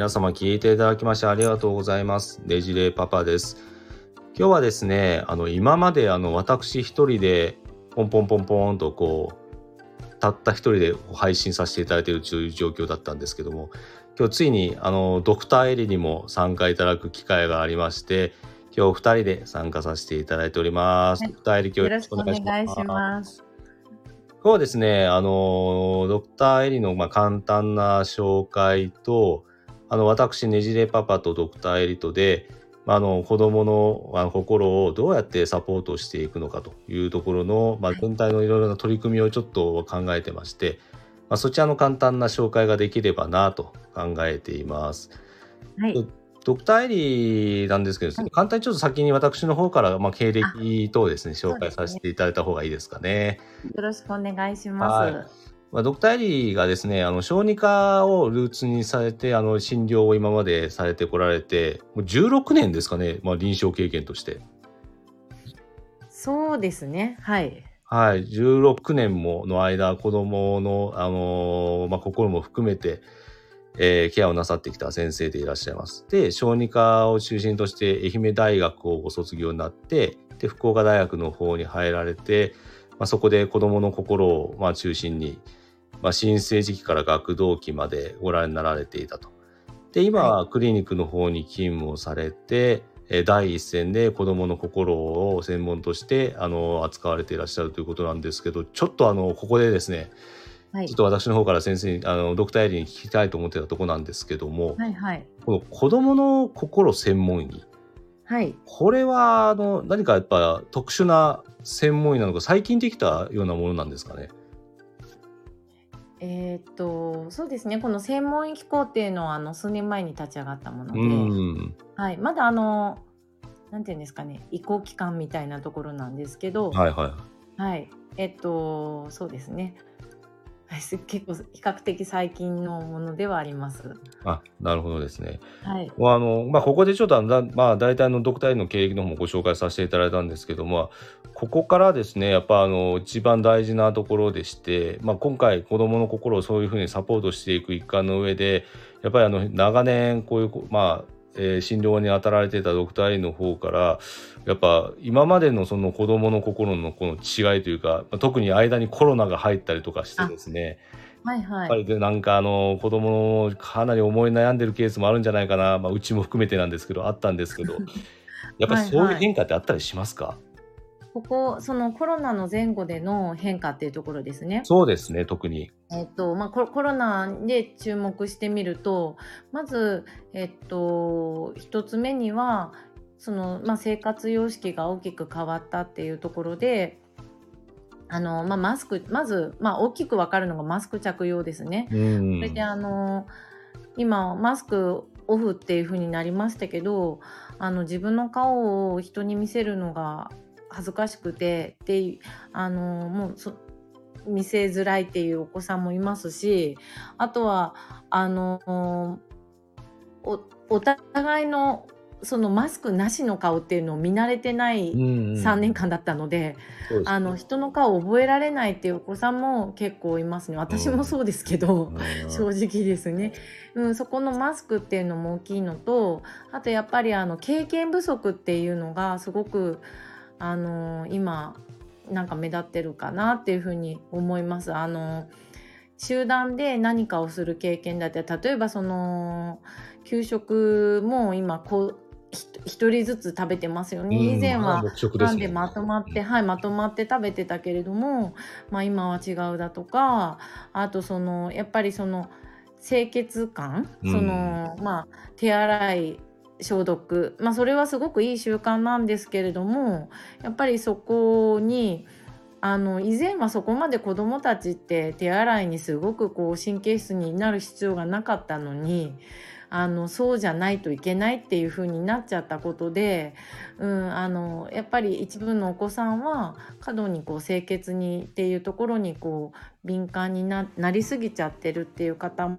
皆様聞いていただきましてありがとうございます。ねじれパパです。今日はですね、あの、今まであの、私一人で、ポンポンポンポンとこう、たった一人で配信させていただいているという状況だったんですけども、今日ついに、あの、ドクターエリにも参加いただく機会がありまして、今日二人で参加させていただいております。はいドクターエリ今日よろしくお。願いします。今日はですね、あの、ドクターエリの、まあ、簡単な紹介と、あの、私、ねじれパパとドクターエリとで、まあ、あの、子供のあの心をどうやってサポートしていくのかというところの、まあ、全体のいろいろな取り組みをちょっと考えてまして、まあ、そちらの簡単な紹介ができればなと考えています。はい。ドクターエリなんですけど、はい簡単にちょっと先に私の方から、まあ、経歴等ですね、紹介させていただいた方がいいですかね。よろしくお願いしはます。まあ、ドクターエリーがですね、あの小児科をルーツにされて、あの診療を今までされてこられて、もう16年ですかね、まあ、臨床経験として。そうですね。はい。はい、16年もの間、子供の、あのーまあ、心も含めて、えーケアをなさってきた先生でいらっしゃいます。で、小児科を中心として愛媛大学をご卒業になって、で、福岡大学の方に入られて、まあ、そこで子供の心を、まあ、中心に、まあ、新生児期から学童期までご覧になられていたと。で、今はクリニックの方に勤務をされて、えー第一線で子供の心を専門としてあの扱われていらっしゃるということなんですけど、ちょっとあのここでですね、はいちょっ。と私の方から先生にあのドクターエリーに聞きたいと思ってたところなんですけども、はい。はい。この子供の心専門医、はい。これはあの何かやっぱ特殊な専門医なのか最近できたようなものなんですかね？えーっと、そうですね。この専門医機構っていうのは、あの、数年前に立ち上がったものうで、ん。はい。まだあの、なんていうんですかね、移行期間みたいなところなんですけど、はいははい。えっと、そうですね。はいす結構比較的最近のものではあります。い。あ、なるほどですね。はい。あのまあ、ここでちょっとだ、まあ、大体のドクターの経歴の方もご紹介させていただいたんですけども、ここからですね、やっぱあの一番大事なところでして、まあ、今回子どもの心をそういうふうにサポートしていく一環の上で、やっぱりあの長年こういう、まあえー診療に当たられていたドクターエリの方から、やっぱ今までのその子どもの心のこの違いというか、まあ特に間にコロナが入ったりとかしてですね、はいはい。やっぱりでなんかあの子供のかなり思い悩んでるケースもあるんじゃないかな、まあ、うちも含めてなんですけどあったんですけど。やっぱりそういう変化ってあったりしますか？ここそのコロナの前後での変化っていうところですね。そうですね特にえっとまあ、コロナで注目してみるとまず、えっと、一つ目にはその、まあ、生活様式が大きく変わったっていうところであの、まあ、マスクまず、まあ、大きく分かるのがマスク着用ですね。うんそれであの今マスクオフっていう風になりましたけどあの自分の顔を人に見せるのが恥ずかしくてであのもうそ見せづらいっていうお子さんもいますしあとはあのおお互いのそのマスクなしの顔っていうのを見慣れてない3年間だったので、そうですね。あの人の顔を覚えられないっていうお子さんも結構いますね。私もそうですけど。うん。正直ですね、うん、そこのマスクっていうのも大きいのとあとやっぱりあの経験不足っていうのがすごくあの今なんか目立ってるかなっていうふうに思います。あの集団で何かをする経験だって例えばその給食も今こ一人ずつ食べてますよね。以前はなんでまとまって、はい、まとまって食べてたけれども、まあ、今は違うだとかあとそのやっぱりその清潔感、うんそのまあ手洗い消毒、まあ、それはすごくいい習慣なんですけれどもやっぱりそこにあの以前はそこまで子どもたちって手洗いにすごくこう神経質になる必要がなかったのにあのそうじゃないといけないっていう風になっちゃったことで、うん、あのやっぱり一部のお子さんは過度にこう清潔にっていうところにこう敏感になりすぎちゃってるっていう方も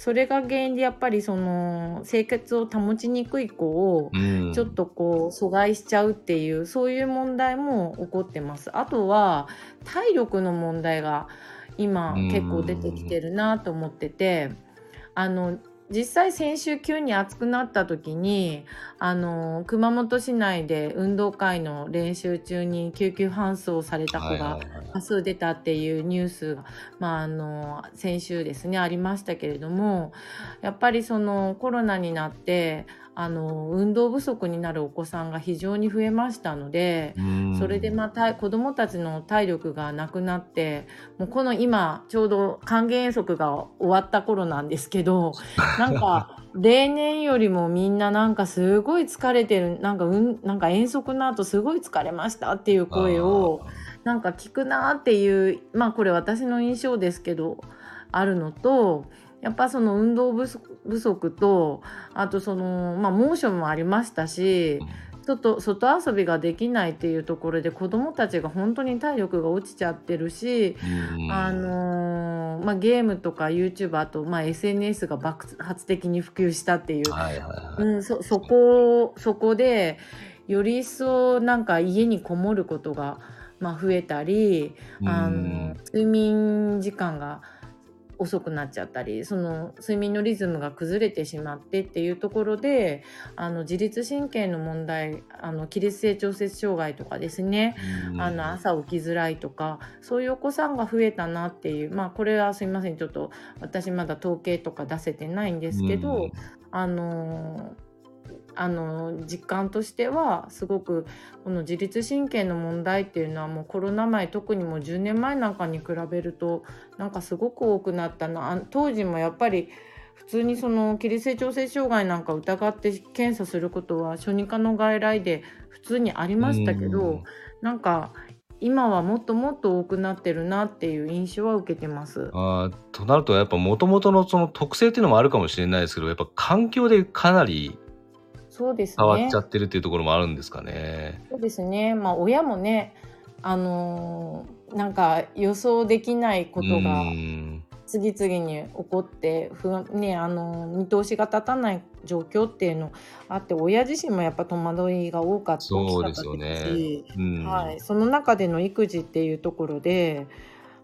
それが原因でやっぱりその清潔を保ちにくい子をうんちょっとこう阻害しちゃうっていうそういう問題も起こってます。あとは体力の問題が今うん結構出てきてるなと思っててあの実際先週急に暑くなった時にあの熊本市内で運動会の練習中に救急搬送された子が多数出たっていうニュースが、まあ、あの先週ですねありましたけれどもやっぱりそのコロナになってあの運動不足になるお子さんが非常に増えましたのでそれでまた子どもたちの体力がなくなってもうこの今ちょうど還元遠足が終わった頃なんですけど なんか例年よりもみんななんかすごい疲れてるなんか,、うん、なんか遠足の後すごい疲れましたっていう声をなんか聞くなっていうまあこれ私の印象ですけどあるのとやっぱその運動不足とあとその、まあ、猛暑もありましたし外外遊びができないっていうところで子どもたちが本当に体力が落ちちゃってるし、あのー、まあ、ゲームとか YouTube あと、まあ、SNS が爆発的に普及したっていう、はいはいはい。うん、そそこそこでより一層なんか家にこもることが、まあ、増えたりあの睡眠時間が。遅くなっちゃったりその睡眠のリズムが崩れてしまってっていうところであの自律神経の問題あの起立性調節障害とかですねあの朝起きづらいとかそういうお子さんが増えたなっていうまあこれはすいませんちょっと私まだ統計とか出せてないんですけどあのーあの実感としてはすごくこの自律神経の問題っていうのはもうコロナ前特にもう10年前なんかに比べるとなんかすごく多くなったな当時もやっぱり普通にその起立性調整障害なんか疑って検査することは小児科の外来で普通にありましたけどなんか今はもっともっと多くなってるなっていう印象は受けてます。あとなるとやっぱもともとのその特性っていうのもあるかもしれないですけどやっぱ環境でかなりそうですね。変わっちゃってるっていうところもあるんですかね。そうですね。まあ親もね、あのー、なんか予想できないことが次々に起こって不安ねあの見通しが立たない状況っていうのあって親自身もやっぱ戸惑いが多かったそうですよね、はい、その中での育児っていうところで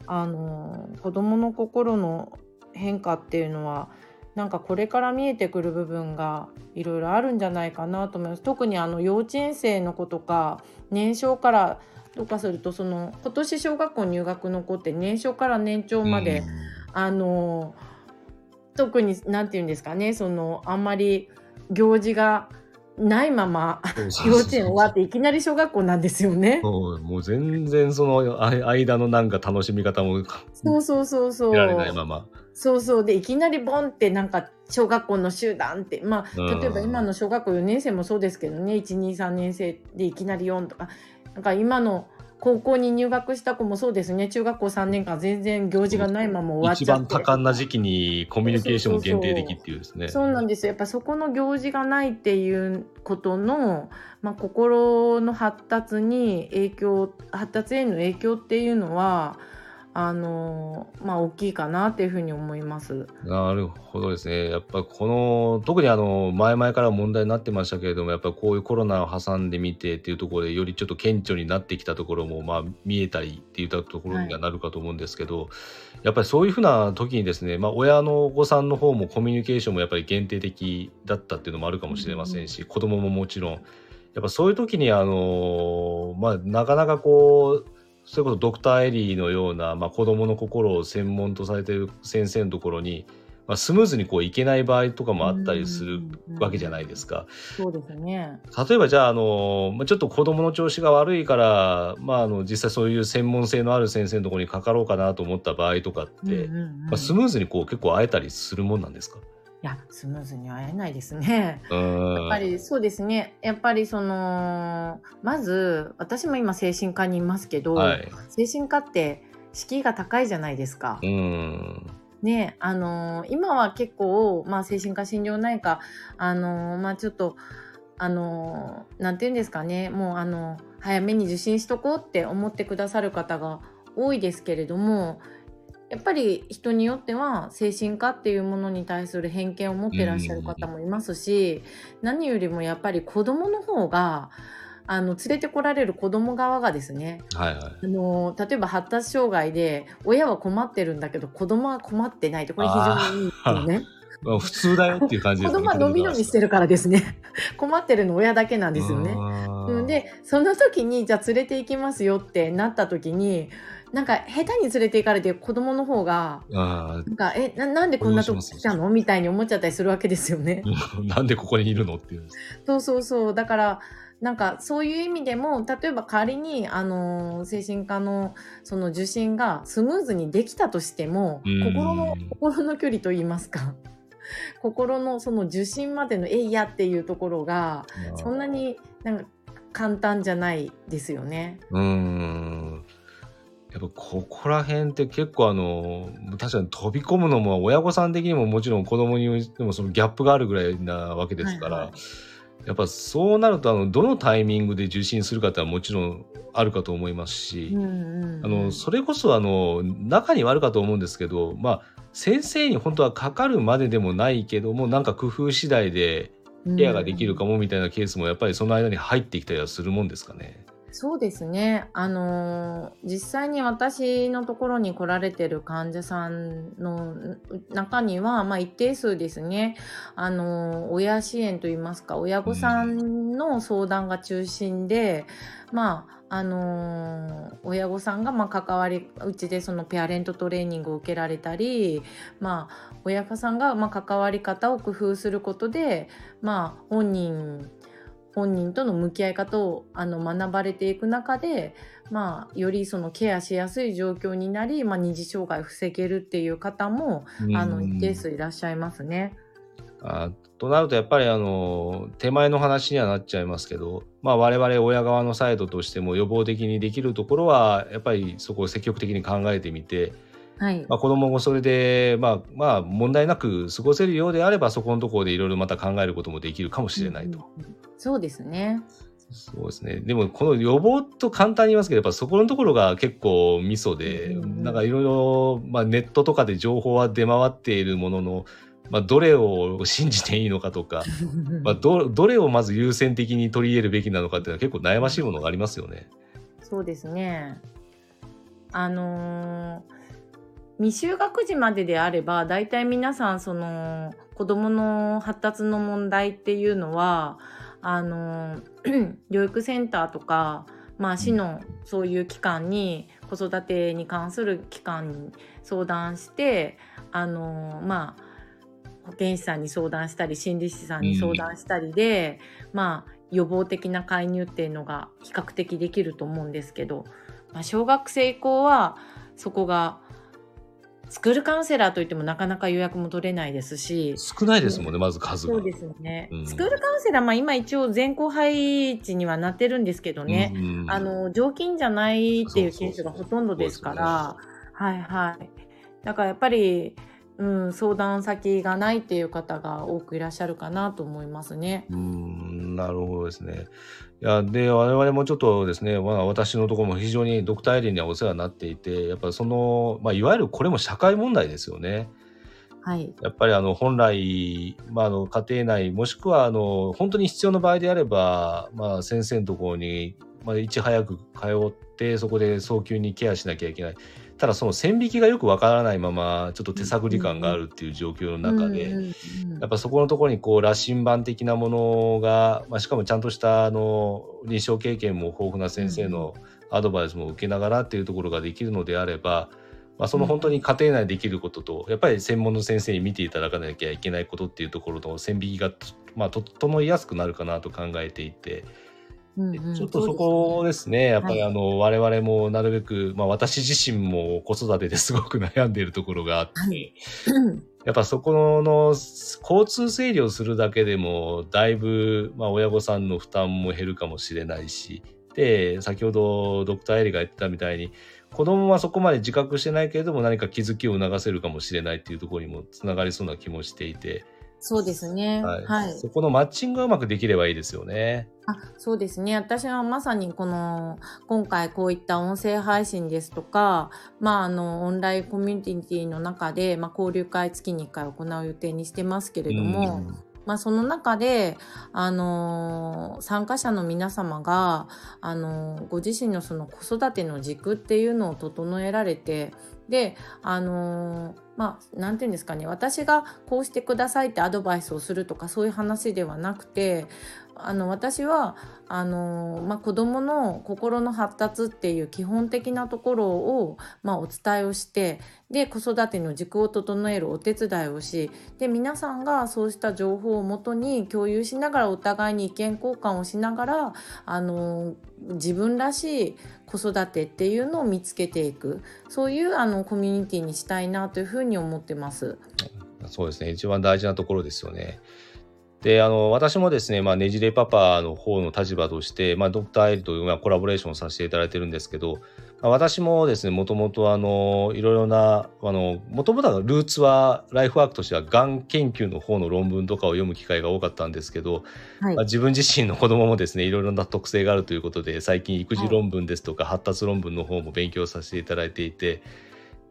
あの子どもの心の変化っていうのはなんかこれから見えてくる部分がいろいろあるんじゃないかなと思います。特にあの幼稚園生の子とか年少からとかするとその今年小学校入学の子って年少から年長まで、あの特に何て言うんですかねそのあんまり行事がないまま幼稚園終わっていきなり小学校なんですよね。そうもう全然その間のなんか楽しみ方もそうそうそうそう。られないまま。そうそう。でいきなりボンってなんか小学校の集団ってまあ例えば今の小学校4年生もそうですけどね123年生でいきなり4とかなんか今の高校に入学した子もそうですね。中学校3年間全然行事がないまま終わっちゃって。一番多感な時期にコミュニケーションも限定的っていうですね。そうなんですよ。やっぱそこの行事がないっていうことの、まあ、心の発達に影響発達への影響っていうのはあのまあ大きいかなっていうふうに思います。なるほどですね。やっぱこの特にあの前々から問題になってましたけれども、やっぱこういうコロナを挟んでみてっていうところでよりちょっと顕著になってきたところもまあ見えたりっていったところにはなるかと思うんですけど、はい、やっぱりそういうふうな時にですね、まあ親のお子さんの方もコミュニケーションもやっぱり限定的だったっていうのもあるかもしれませんし、うん、子供ももちろん。やっぱそういう時にあのまあなかなかこうそれこそドクターエリーのような、まあ、子どもの心を専門とされている先生のところに、まあ、スムーズにこういけない場合とかもあったりするわけじゃないですか。そうですね。例えばじゃああの、まあ、ちょっと子どもの調子が悪いから、まあ、あの実際そういう専門性のある先生のところにかかろうかなと思った場合とかって、まあ、スムーズにこう結構会えたりするもんなんですか？いや、スムーズに会えないですね。やっぱりそうですね。やっぱりその、まず、私も今精神科にいますけど、はい、精神科って敷居が高いじゃないですか。ね、あのー、今は結構、まあ、精神科診療内科、あのー、まあ、ちょっと、あのー、なんて言うんですかね、もう、あの早めに受診しとこうって思ってくださる方が多いですけれども、やっぱり人によっては精神科っていうものに対する偏見を持ってらっしゃる方もいますし、何よりもやっぱり子供の方があの連れてこられる子供側がですね、はいはい、あの例えば発達障害で親は困ってるんだけど子供は困ってないってこれ非常にいいですよね。まあ普通だよっていう感じです子供はのびのびしてるからですね。困ってるの親だけなんですよね。うん、で、その時に、じゃあ連れて行きますよってなった時に、なんか下手に連れて行かれて子供の方が、あなんか、え、ななんでこんなとこ来たの？みたいに思っちゃったりするわけですよね。ー なんでここにいるの？っていう。そうそうそう。だから、なんかそういう意味でも、例えば仮に、あのー精神科のその受診がスムーズにできたとしても、うん心の、心の距離といいますか、心のその受診までのえいやっていうところが、そんなになんか簡単じゃないですよね。うーん。やっぱここら辺って結構あの、確かに飛び込むのも親御さん的にももちろん子供にでもそのギャップがあるぐらいなわけですから、はいはい。やっぱそうなるとあの、どのタイミングで受診するかってのはもちろんあるかと思いますし、うんうんうん。あの、それこそあの、中にはあるかと思うんですけど、まあ、先生に本当はかかるまででもないけども、なんか工夫次第でケアができるかもみたいなケースもやっぱりその間に入ってきたりはするもんですかね？そうですね。あの実際に私のところに来られてる患者さんの中には、まあ一定数ですね、あの親支援といいますか、親御さんの相談が中心で、まあ、あの親御さんがま関わりうちでそのペアレントトレーニングを受けられたり、まあ、親御さんがま関わり方を工夫することで、まあ、本人本人との向き合い方をあの学ばれていく中で、まあ、よりそのケアしやすい状況になり、まあ、二次障害を防げるっていう方もあの一定数いらっしゃいますね。あとなるとやっぱりあの手前の話にはなっちゃいますけど、まあ、我々親側のサイドとしても予防的にできるところはやっぱりそこを積極的に考えてみて、はい、まあ、子供もそれで、まあ、まあ問題なく過ごせるようであればそこのところでいろいろまた考えることもできるかもしれないと。うんそうですね。そうですね。でも、この予防と簡単に言いますけど、やっぱそこのところが結構ミソで、うんなんかいろいろ、まあネットとかで情報は出回っているものの、まあどれを信じていいのかとか、まあど、どれをまず優先的に取り入れるべきなのかっていうのは結構悩ましいものがありますよね。そうですね。あのー未就学児までであれば、大体皆さん、その、子供の発達の問題っていうのは、あの ー療育センターとか、まあ、市のそういう機関に、子育てに関する機関に相談して、あのーまあ、保健師さんに相談したり、心理師さんに相談したりで、まあ、予防的な介入っていうのが比較的できると思うんですけど、まあ、小学生以降はそこがスクールカウンセラーといってもなかなか予約も取れないですし。少ないですもんね、まず数が。そうですよね、うん。スクールカウンセラー、まあ、今一応全校配置にはなってるんですけどね、うんあの常勤じゃないっていうケースがそうそうそうほとんどですから。はいはい。だからやっぱり、うん、相談先がないっていう方が多くいらっしゃるかなと思いますね。うーんなるほどですね。いやで我々もちょっとですね、まあ、私のところも非常にドクターエリーにはお世話になっていてやっぱその、まあ、いわゆるこれも社会問題ですよね。はい、やっぱりあの本来、まあ、あの家庭内もしくはあの本当に必要な場合であれば、まあ、先生のところに、まあ、いち早く通ってそこで早急にケアしなきゃいけない。ただその線引きがよくわからないままちょっと手探り感があるっていう状況の中で、やっぱそこのところにこう羅針盤的なものが、まあ、しかもちゃんとしたあの臨床経験も豊富な先生のアドバイスも受けながらっていうところができるのであれば、まあ、その本当に家庭内できることと、やっぱり専門の先生に見ていただかなきゃいけないことっていうところの線引きが、まあ、整いやすくなるかなと考えていて、うんうん。ちょっとそこですね、やっぱりあの、我々もなるべく、まあ私自身も子育てで すごく悩んでいるところがあって、はい。やっぱそこの交通整理をするだけでも、だいぶ、まあ親御さんの負担も減るかもしれないし、で、先ほどドクターエリが言ってたみたいに、子供はそこまで自覚してないけれども何か気づきを促せるかもしれないっていうところにもつながりそうな気もしていて、そうですね。はいはい。そこのマッチングがうまくできればいいですよね。あそうですね私はまさにこの今回こういった音声配信ですとか、まあ、あのオンラインコミュニティの中で、まあ、交流会月に1回行う予定にしてますけれども、まあ、その中で、あのー参加者の皆様が、あのーご自身のその子育ての軸っていうのを整えられてであのーまあなんていうんですかね私がこうしてくださいってアドバイスをするとかそういう話ではなくてあの私はあの、まあ、子どもの心の発達っていう基本的なところを、まあ、お伝えをしてで子育ての軸を整えるお手伝いをしで皆さんがそうした情報をもとに共有しながらお互いに意見交換をしながらあの自分らしい子育てっていうのを見つけていくそういうあのコミュニティにしたいなというふうに思ってます。そうですね。一番大事なところですよね。で、あの、私もですね、まあ、ねじれパパの方の立場として、まあ、ドクターエリとまあコラボレーションさせていただいてるんですけど、まあ、私もですね、もともとあの、いろいろな、あの、もともとはルーツは、ライフワークとしては、がん研究の方の論文とかを読む機会が多かったんですけど、はい。まあ、自分自身の子供もですね、いろいろな特性があるということで、最近育児論文ですとか、発達論文の方も勉強させていただいていて、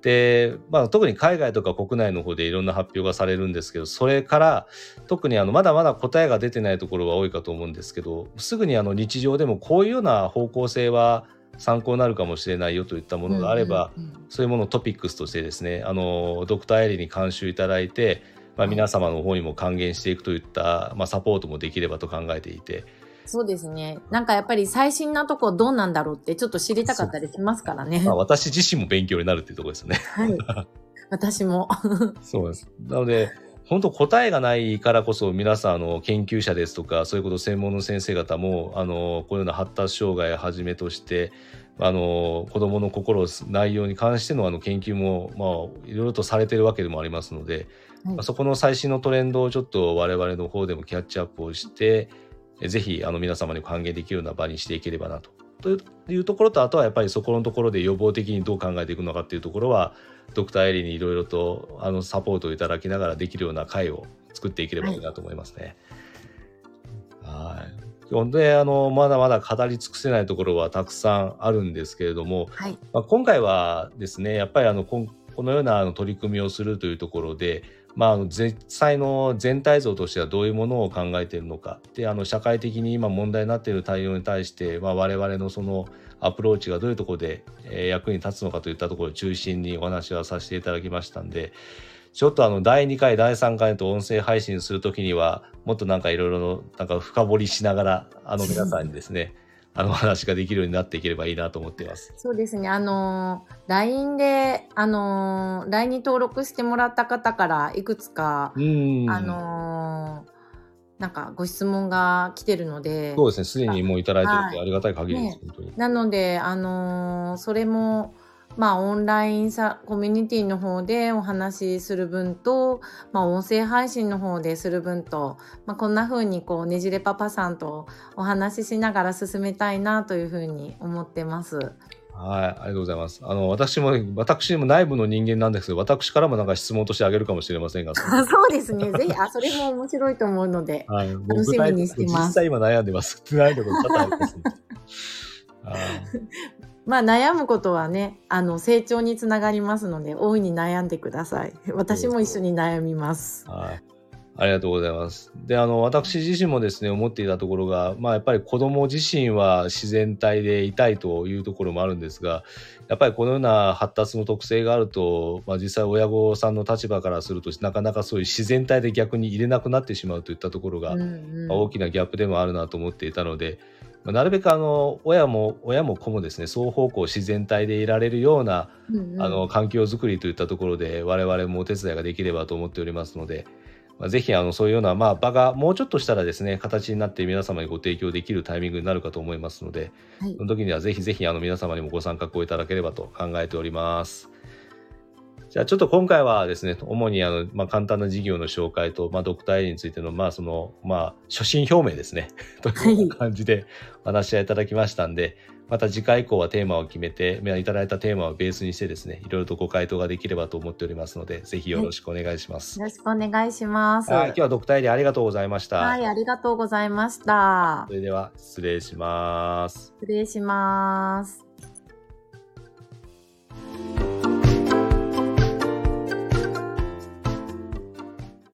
で、まあ、特に海外とか国内の方でいろんな発表がされるんですけど、それから特にあのまだまだ答えが出てないところが多いかと思うんですけど、すぐにあの日常でもこういうような方向性は参考になるかもしれないよといったものがあれば、そういうものをトピックスとしてですね、あのドクターエリに監修いただいて、まあ、皆様の方にも還元していくといった、まあ、サポートもできればと考えていて、そうですね。なんかやっぱり最新なとこどうなんだろうってちょっと知りたかったりしますからね。まあ、私自身も勉強になるっていうところですよね。はい。私も。そうです。なので、本当答えがないからこそ皆さんあの研究者ですとかそういうこと専門の先生方もあのこういうような発達障害をはじめとしてあの子どもの心を内容に関してのあの研究も、まあ、いろいろとされてるわけでもありますので、はいまあそこの最新のトレンドをちょっと我々の方でもキャッチアップをしてえぜひあの皆様に還元できるような場にしていければなと。というところとあとはやっぱりそこのところで予防的にどう考えていくのかっていうところはドクターエリにいろいろとあのサポートをいただきながらできるような会を作っていければいいなと思いますね。はい。本当にあのまだまだ語り尽くせないところはたくさんあるんですけれども、はい。まあ、今回はですねやっぱりあのこのようなあの取り組みをするというところで、まあ、実際の全体像としてはどういうものを考えているのか。であの社会的に今問題になっている対応に対して、まあ、我々のそのアプローチがどういうところで、役に立つのかといったところを中心にお話はさせていただきましたんでちょっとあの第2回第3回と音声配信するときにはもっとなんかいろいろなんか深掘りしながらあの皆さんにですねあのお話ができるようになっていければいいなと思っています。そうですね。あのー、LINE で、あのー、LINE に登録してもらった方からいくつか、うんあのー、なんかご質問が来てるので、そうですね、すでにもういただいてるってはありがたい限りです、ね本当に。なので、あのーそれも、まあ、オンラインさコミュニティの方でお話しする分と、まあ、音声配信の方でする分と、まあ、こんな風にこうねじれパパさんとお話ししながら進めたいなという風に思ってます。はい、ありがとうございます。あの、私も、私も内部の人間なんですけど、私からもなんか質問としてあげるかもしれませんが、そうですね。ぜひ、あ、それも面白いと思うので。はい、楽しみにしてます実際今悩んでます。悩んでること多々ありますんで。はいまあ悩むことはね、あの成長につながりますので、大いに悩んでください。私も一緒に悩みます。はい。ありがとうございます。で、あの、私自身もですね、思っていたところが、まあ、やっぱり子供自身は自然体でいたいというところもあるんですが、やっぱりこのような発達の特性があると、まあ、実際親御さんの立場からすると、なかなかそういう自然体で逆に入れなくなってしまうといったところが、うんうんまあ大きなギャップでもあるなと思っていたので、まあなるべくあの親も親も子もですね双方向自然体でいられるようなうんうんあの環境づくりといったところで我々もお手伝いができればと思っておりますので、まあ、ぜひあのそういうような、まあ、場がもうちょっとしたらですね形になって皆様にご提供できるタイミングになるかと思いますのではいその時にはぜひぜひあの皆様にもご参画をいただければと考えております。じゃあちょっと今回はですね、主にあの、まあ、簡単な事業の紹介と、まあ、ドクターエリについての、まあ、その、まあ、初心表明ですね、という感じでお話しいただきましたんで、また次回以降はテーマを決めて、まあいただいたテーマをベースにしてですね、いろいろとご回答ができればと思っておりますので、ぜひよろしくお願いします。よろしくお願いします。はい、今日はドクターエリありがとうございました。はい、ありがとうございましたそ。れでは失礼します。失礼します。